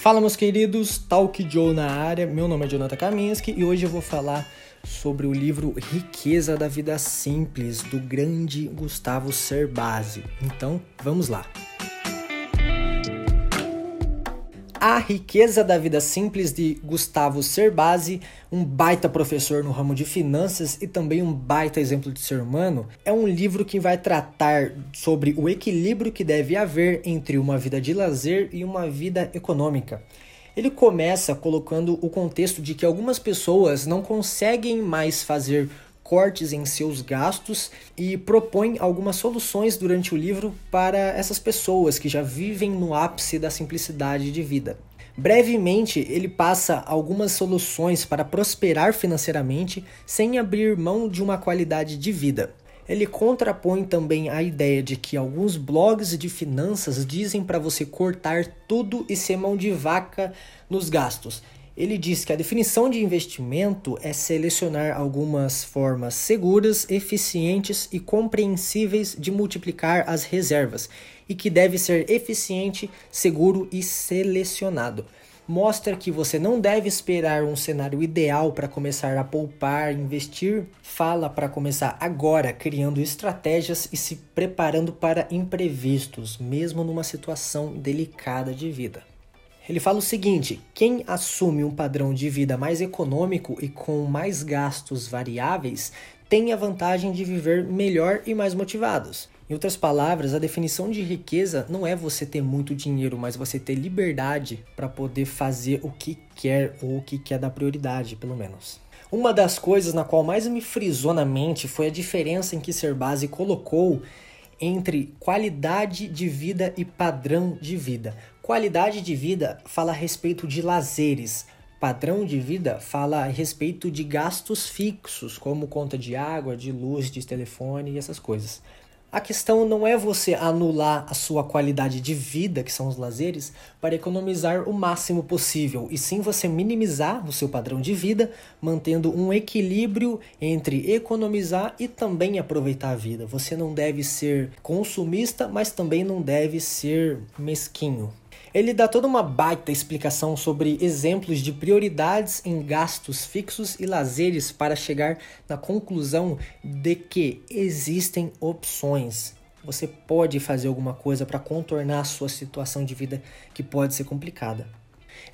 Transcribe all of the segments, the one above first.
Fala meus queridos, Talk Joe na área, meu nome é Jonathan Kaminski e hoje eu vou falar sobre o livro Riqueza da Vida Simples, do grande Gustavo Cerbasi. Então, vamos lá. A Riqueza da Vida Simples de Gustavo Cerbasi, um baita professor no ramo de finanças e também um baita exemplo de ser humano, é um livro que vai tratar sobre o equilíbrio que deve haver entre uma vida de lazer e uma vida econômica. Ele começa colocando o contexto de que algumas pessoas não conseguem mais fazer cortes em seus gastos e propõe algumas soluções durante o livro para essas pessoas que já vivem no ápice da simplicidade de vida. Brevemente, ele passa algumas soluções para prosperar financeiramente sem abrir mão de uma qualidade de vida. Ele contrapõe também a ideia de que alguns blogs de finanças dizem para você cortar tudo e ser mão de vaca nos gastos, ele diz que a definição de investimento é selecionar algumas formas seguras, eficientes e compreensíveis de multiplicar as reservas e que deve ser eficiente, seguro e selecionado. Mostra que você não deve esperar um cenário ideal para começar a poupar, investir. Fala para começar agora, criando estratégias e se preparando para imprevistos, mesmo numa situação delicada de vida. Ele fala o seguinte: quem assume um padrão de vida mais econômico e com mais gastos variáveis tem a vantagem de viver melhor e mais motivados. Em outras palavras, a definição de riqueza não é você ter muito dinheiro, mas você ter liberdade para poder fazer o que quer ou o que quer dar prioridade, pelo menos. Uma das coisas na qual mais me frisou na mente foi a diferença em que Serbasi colocou entre qualidade de vida e padrão de vida. Qualidade de vida fala a respeito de lazeres. Padrão de vida fala a respeito de gastos fixos, como conta de água, de luz, de telefone e essas coisas. A questão não é você anular a sua qualidade de vida, que são os lazeres, para economizar o máximo possível, e sim você minimizar o seu padrão de vida, mantendo um equilíbrio entre economizar e também aproveitar a vida. Você não deve ser consumista, mas também não deve ser mesquinho. Ele dá toda uma baita explicação sobre exemplos de prioridades em gastos fixos e lazeres para chegar na conclusão de que existem opções. Você pode fazer alguma coisa para contornar a sua situação de vida que pode ser complicada.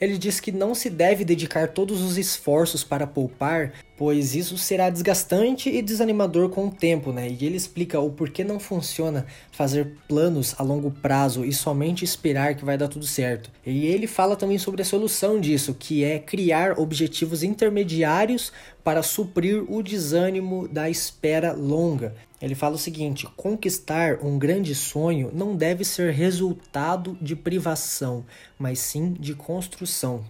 Ele diz que não se deve dedicar todos os esforços para poupar, pois isso será desgastante e desanimador com o tempo, né? E ele explica o porquê não funciona fazer planos a longo prazo e somente esperar que vai dar tudo certo. E ele fala também sobre a solução disso, que é criar objetivos intermediários para suprir o desânimo da espera longa. Ele fala o seguinte: conquistar um grande sonho não deve ser resultado de privação, mas sim de construção.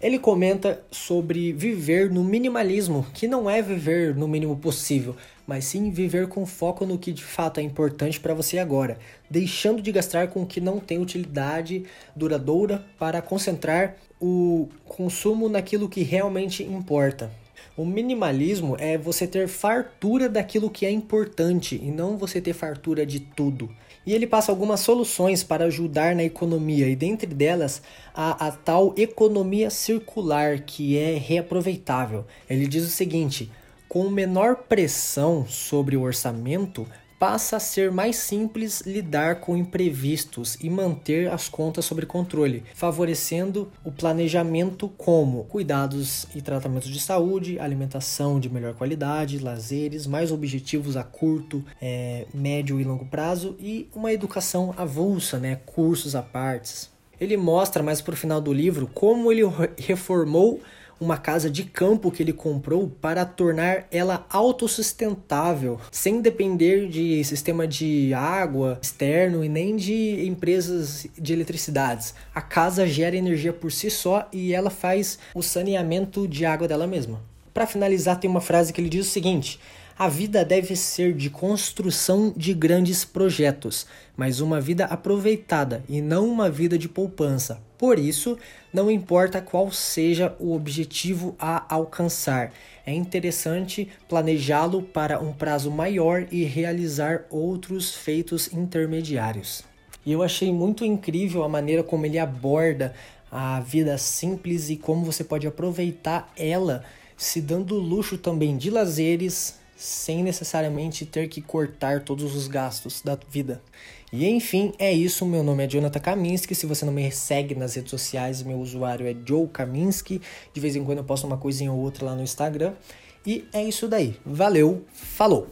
Ele comenta sobre viver no minimalismo, que não é viver no mínimo possível, mas sim viver com foco no que de fato é importante para você agora, deixando de gastar com o que não tem utilidade duradoura para concentrar o consumo naquilo que realmente importa. O minimalismo é você ter fartura daquilo que é importante e não você ter fartura de tudo. E ele passa algumas soluções para ajudar na economia, e dentre delas a, a tal economia circular, que é reaproveitável. Ele diz o seguinte: com menor pressão sobre o orçamento, passa a ser mais simples lidar com imprevistos e manter as contas sob controle, favorecendo o planejamento como cuidados e tratamentos de saúde, alimentação de melhor qualidade, lazeres, mais objetivos a curto, é, médio e longo prazo e uma educação avulsa, né, cursos à partes. Ele mostra mais para o final do livro como ele reformou uma casa de campo que ele comprou para tornar ela autossustentável, sem depender de sistema de água externo e nem de empresas de eletricidades. A casa gera energia por si só e ela faz o saneamento de água dela mesma. Para finalizar, tem uma frase que ele diz o seguinte: a vida deve ser de construção de grandes projetos, mas uma vida aproveitada e não uma vida de poupança. Por isso, não importa qual seja o objetivo a alcançar, é interessante planejá-lo para um prazo maior e realizar outros feitos intermediários. E eu achei muito incrível a maneira como ele aborda a vida simples e como você pode aproveitar ela se dando luxo também de lazeres sem necessariamente ter que cortar todos os gastos da vida. E enfim, é isso. Meu nome é Jonathan Kaminski. Se você não me segue nas redes sociais, meu usuário é Joe Kaminski. De vez em quando eu posto uma coisinha ou outra lá no Instagram. E é isso daí. Valeu, falou!